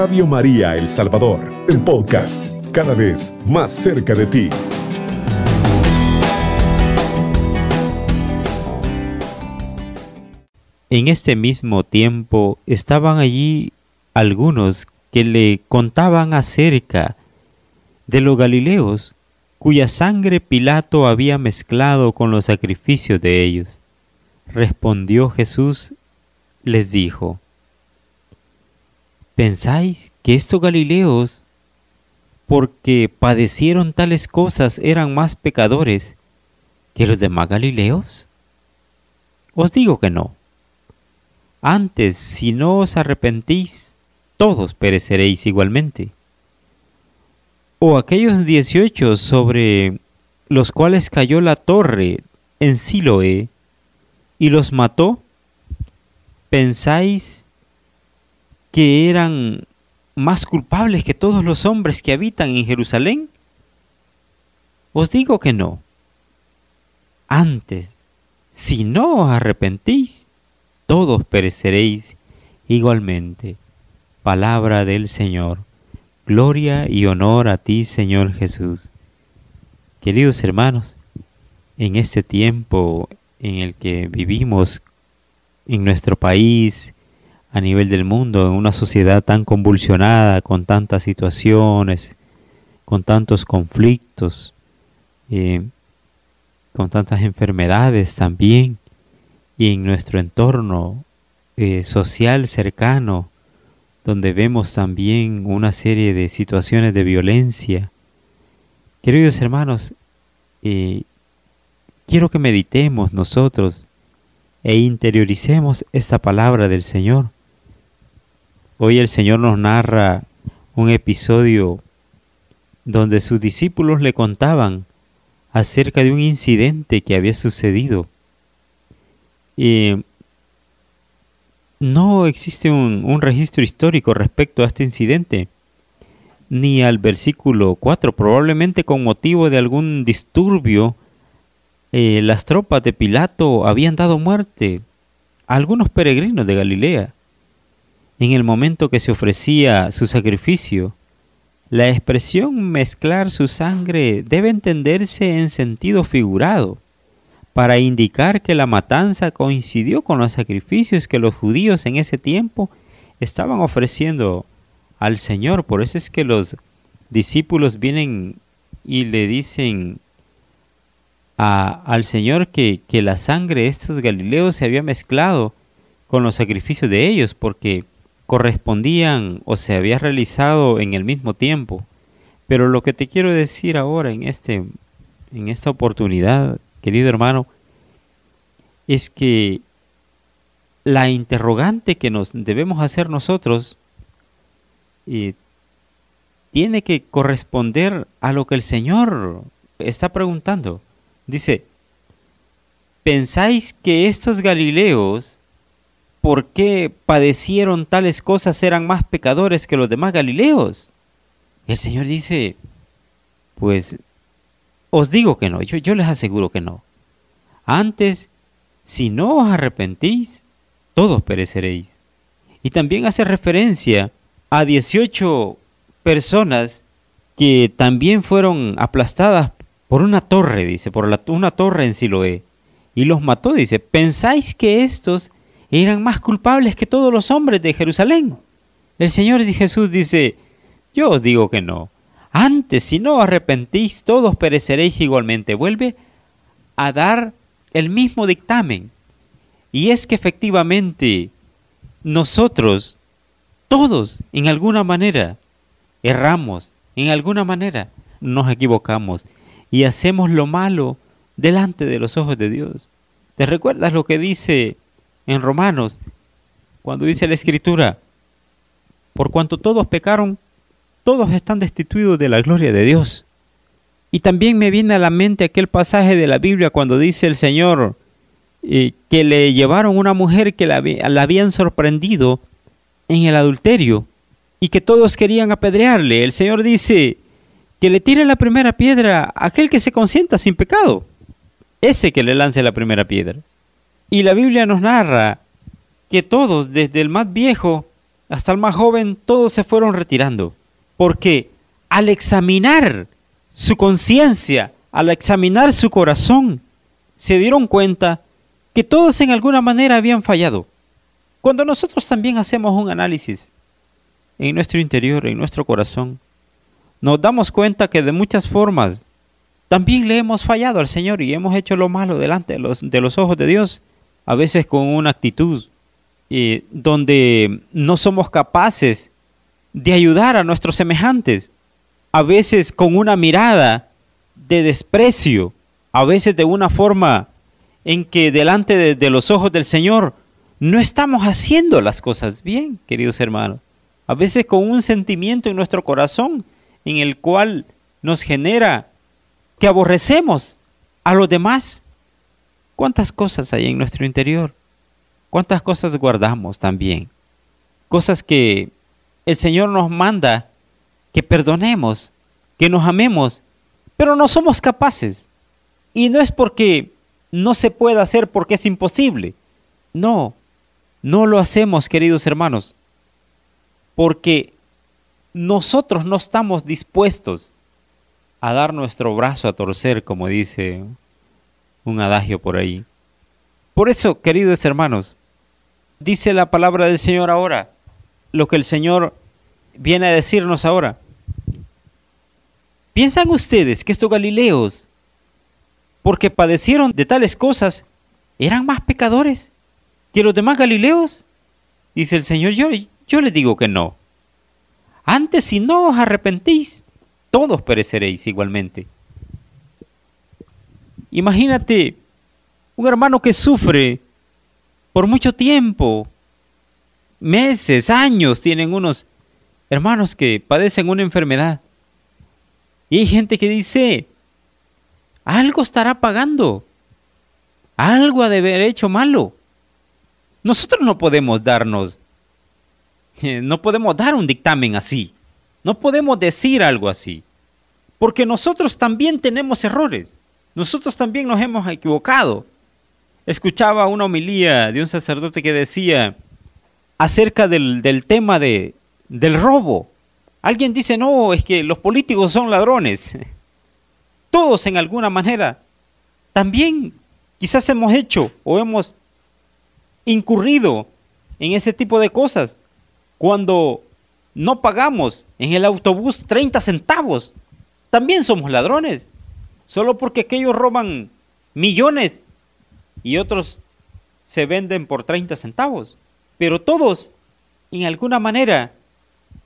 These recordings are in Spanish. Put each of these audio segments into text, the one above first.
Radio María El Salvador, el podcast, cada vez más cerca de ti. En este mismo tiempo estaban allí algunos que le contaban acerca de los galileos, cuya sangre Pilato había mezclado con los sacrificios de ellos. Respondió Jesús, les dijo, ¿pensáis que estos galileos, porque padecieron tales cosas, eran más pecadores que los demás galileos? Os digo que no. Antes, si no os arrepentís, todos pereceréis igualmente. O aquellos dieciocho sobre los cuales cayó la torre en Siloé y los mató, ¿pensáis que eran más culpables que todos los hombres que habitan en Jerusalén? Os digo que no. Antes, si no os arrepentís, todos pereceréis igualmente. Palabra del Señor. Gloria y honor a ti, Señor Jesús. Queridos hermanos, en este tiempo en el que vivimos en nuestro país, a nivel del mundo, en una sociedad tan convulsionada, con tantas situaciones, con tantos conflictos, eh, con tantas enfermedades también, y en nuestro entorno eh, social cercano, donde vemos también una serie de situaciones de violencia. Queridos hermanos, eh, quiero que meditemos nosotros e interioricemos esta palabra del Señor. Hoy el Señor nos narra un episodio donde sus discípulos le contaban acerca de un incidente que había sucedido no existe un, registro histórico respecto a este incidente, ni al versículo 4. Probablemente con motivo de algún disturbio, eh, las tropas de Pilato habían dado muerte a algunos peregrinos de Galilea. En el momento que se ofrecía su sacrificio, la expresión mezclar su sangre debe entenderse en sentido figurado para indicar que la matanza coincidió con los sacrificios que los judíos en ese tiempo estaban ofreciendo al Señor. Por eso es que los discípulos vienen y le dicen al Señor que, que la sangre de estos galileos se había mezclado con los sacrificios de ellos porque correspondían o se había realizado en el mismo tiempo. Pero lo que te quiero decir ahora en, este, en esta oportunidad querido hermano, es que la interrogante que nos debemos hacer nosotros eh, tiene que corresponder a lo que el Señor está preguntando. Dice, ¿pensáis que estos Galileos, por qué padecieron tales cosas, eran más pecadores que los demás Galileos? el Señor dice, pues os digo que no, yo, yo les aseguro que no. Antes, si no os arrepentís, todos pereceréis. Y también hace referencia a 18 personas que también fueron aplastadas por una torre, dice, por una torre en Siloé. Y los mató, dice, ¿pensáis que estos eran más culpables que todos los hombres de Jerusalén? El Señor Jesús dice, yo os digo que no. Antes, si no arrepentís, todos pereceréis igualmente. Vuelve a dar el mismo dictamen. Y es que efectivamente nosotros, todos, en alguna manera, erramos, en alguna manera nos equivocamos y hacemos lo malo delante de los ojos de Dios. ¿Te recuerdas lo que dice en Romanos, cuando dice la Escritura, por cuanto todos pecaron, todos están destituidos de la gloria de Dios. Y también me viene a la mente aquel pasaje de la Biblia cuando dice el Señor eh, que le llevaron una mujer que la, la habían sorprendido en el adulterio y que todos querían apedrearle. El Señor dice que le tire la primera piedra a aquel que se consienta sin pecado. Ese que le lance la primera piedra. Y la Biblia nos narra que todos, desde el más viejo hasta el más joven, todos se fueron retirando. Porque al examinar su conciencia, al examinar su corazón, se dieron cuenta que todos en alguna manera habían fallado. Cuando nosotros también hacemos un análisis en nuestro interior, en nuestro corazón, nos damos cuenta que de muchas formas también le hemos fallado al Señor y hemos hecho lo malo delante de los, de los ojos de Dios, a veces con una actitud eh, donde no somos capaces de ayudar a nuestros semejantes, a veces con una mirada de desprecio, a veces de una forma en que delante de, de los ojos del Señor no estamos haciendo las cosas bien, queridos hermanos. A veces con un sentimiento en nuestro corazón en el cual nos genera que aborrecemos a los demás. ¿Cuántas cosas hay en nuestro interior? ¿Cuántas cosas guardamos también? Cosas que el Señor nos manda que perdonemos, que nos amemos, pero no somos capaces. Y no es porque no se pueda hacer porque es imposible. No, no lo hacemos, queridos hermanos, porque nosotros no estamos dispuestos a dar nuestro brazo a torcer, como dice un adagio por ahí. Por eso, queridos hermanos, dice la palabra del Señor ahora, lo que el Señor viene a decirnos ahora. ¿Piensan ustedes que estos Galileos, porque padecieron de tales cosas, eran más pecadores? que los demás Galileos? Dice el Señor, yo, yo les digo que no. Antes si no os arrepentís, todos pereceréis igualmente. Imagínate un hermano que sufre por mucho tiempo, meses, años, tienen unos hermanos que padecen una enfermedad. Y hay gente que dice, algo estará pagando, algo ha de haber hecho malo. Nosotros no podemos darnos, eh, no podemos dar un dictamen así, no podemos decir algo así, porque nosotros también tenemos errores, nosotros también nos hemos equivocado. Escuchaba una homilía de un sacerdote que decía acerca del, tema de, del robo. Alguien dice, no, es que los políticos son ladrones. Todos en alguna manera también quizás hemos hecho o hemos incurrido en ese tipo de cosas. Cuando no pagamos en el autobús 30 centavos, también somos ladrones. Solo porque aquellos roban millones y otros se venden por 30 centavos. Pero todos, en alguna manera,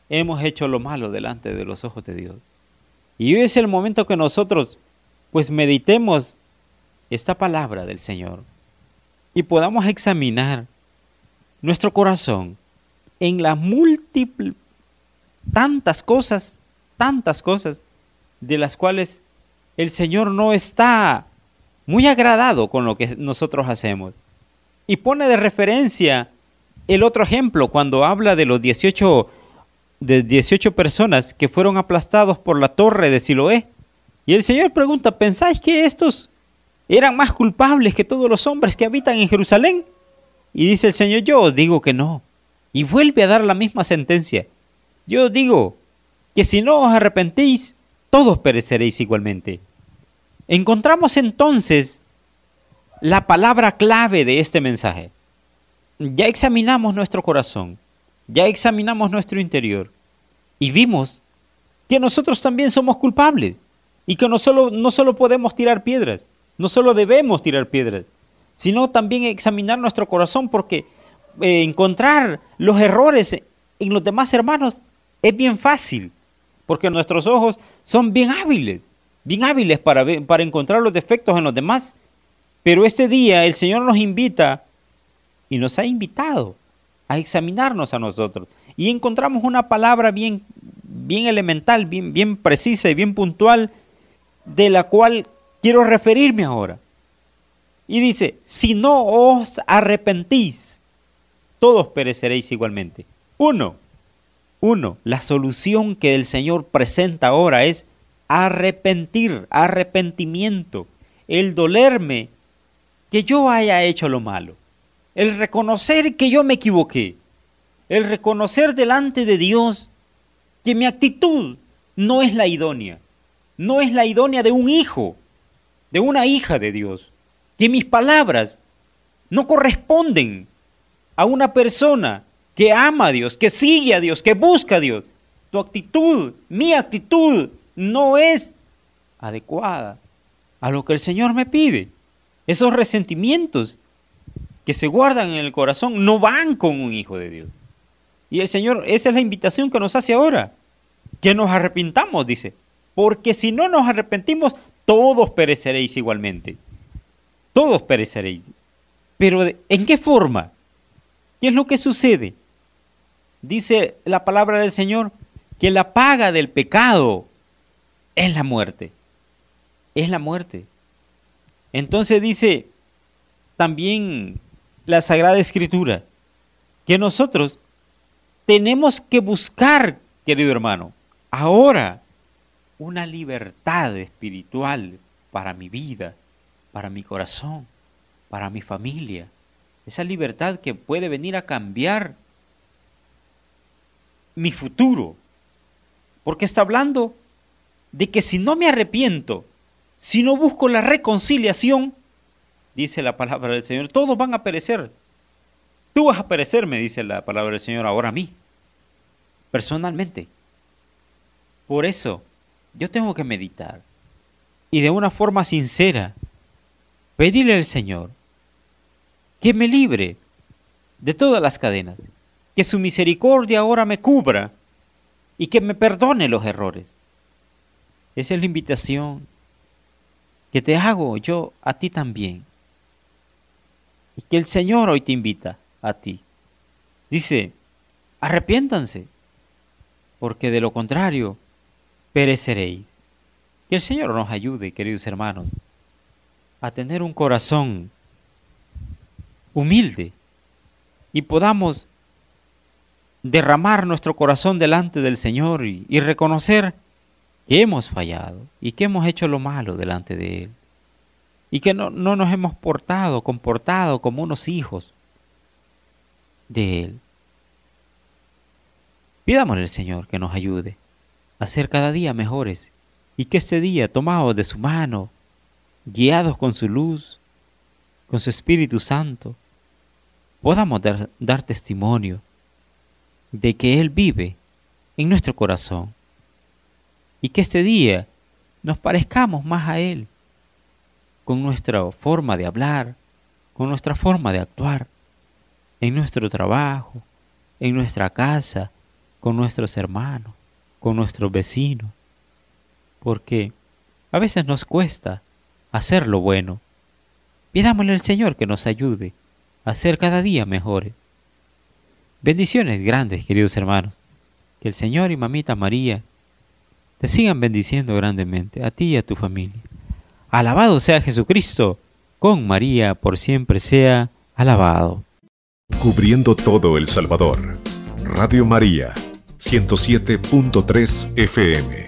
hemos hecho lo malo delante de los ojos de Dios. Y hoy es el momento que nosotros, pues, meditemos esta palabra del Señor y podamos examinar nuestro corazón en las múltiples, tantas cosas, tantas cosas de las cuales el Señor no está muy agradado con lo que nosotros hacemos. Y pone de referencia el otro ejemplo cuando habla de los 18, de 18 personas que fueron aplastados por la torre de Siloé. Y el Señor pregunta, ¿pensáis que estos eran más culpables que todos los hombres que habitan en Jerusalén. Y dice el Señor, yo os digo que no. Y vuelve a dar la misma sentencia. Yo os digo que si no os arrepentís, todos pereceréis igualmente. Encontramos entonces la palabra clave de este mensaje. Ya examinamos nuestro corazón, ya examinamos nuestro interior y vimos que nosotros también somos culpables y que no solo, no solo podemos tirar piedras, no solo debemos tirar piedras, sino también examinar nuestro corazón porque eh, encontrar los errores en los demás hermanos es bien fácil, porque nuestros ojos son bien hábiles, bien hábiles para, para encontrar los defectos en los demás. Pero este día el Señor nos invita y nos ha invitado a examinarnos a nosotros. Y encontramos una palabra bien, bien elemental, bien, bien precisa y bien puntual, de la cual quiero referirme ahora. Y dice, si no os arrepentís, todos pereceréis igualmente. Uno, uno, la solución que el Señor presenta ahora es arrepentir, arrepentimiento, el dolerme que yo haya hecho lo malo, el reconocer que yo me equivoqué, el reconocer delante de Dios que mi actitud no es la idónea, no es la idónea de un hijo, de una hija de Dios, que mis palabras no corresponden a una persona que ama a Dios, que sigue a Dios, que busca a Dios. Tu actitud, mi actitud, no es adecuada a lo que el Señor me pide. Esos resentimientos que se guardan en el corazón no van con un hijo de Dios. Y el Señor, esa es la invitación que nos hace ahora, que nos arrepintamos, dice, porque si no nos arrepentimos, todos pereceréis igualmente. Todos pereceréis. Pero ¿en qué forma? ¿Qué es lo que sucede? Dice la palabra del Señor que la paga del pecado es la muerte. Es la muerte. Entonces dice también la Sagrada Escritura que nosotros tenemos que buscar, querido hermano, ahora una libertad espiritual para mi vida, para mi corazón, para mi familia. Esa libertad que puede venir a cambiar mi futuro. Porque está hablando de que si no me arrepiento, si no busco la reconciliación, dice la palabra del Señor, todos van a perecer. Tú vas a perecer, me dice la palabra del Señor ahora a mí, personalmente. Por eso, yo tengo que meditar y de una forma sincera pedirle al Señor que me libre de todas las cadenas, que su misericordia ahora me cubra y que me perdone los errores. Esa es la invitación que te hago yo a ti también. Y que el Señor hoy te invita a ti. Dice, arrepiéntanse, porque de lo contrario pereceréis. Que el Señor nos ayude, queridos hermanos, a tener un corazón humilde y podamos derramar nuestro corazón delante del Señor y, y reconocer hemos fallado y que hemos hecho lo malo delante de Él y que no, no nos hemos portado, comportado como unos hijos de Él. Pidámosle al Señor que nos ayude a ser cada día mejores y que este día, tomados de su mano, guiados con su luz, con su Espíritu Santo, podamos dar, dar testimonio de que Él vive en nuestro corazón y que este día nos parezcamos más a Él con nuestra forma de hablar, con nuestra forma de actuar, en nuestro trabajo, en nuestra casa, con nuestros hermanos, con nuestros vecinos, porque a veces nos cuesta hacer lo bueno. Pidámosle al Señor que nos ayude a ser cada día mejores. Bendiciones grandes, queridos hermanos. Que el Señor y Mamita María te sigan bendiciendo grandemente, a ti y a tu familia. Alabado sea Jesucristo, con María por siempre sea alabado. Cubriendo todo El Salvador. Radio María, 107.3 FM.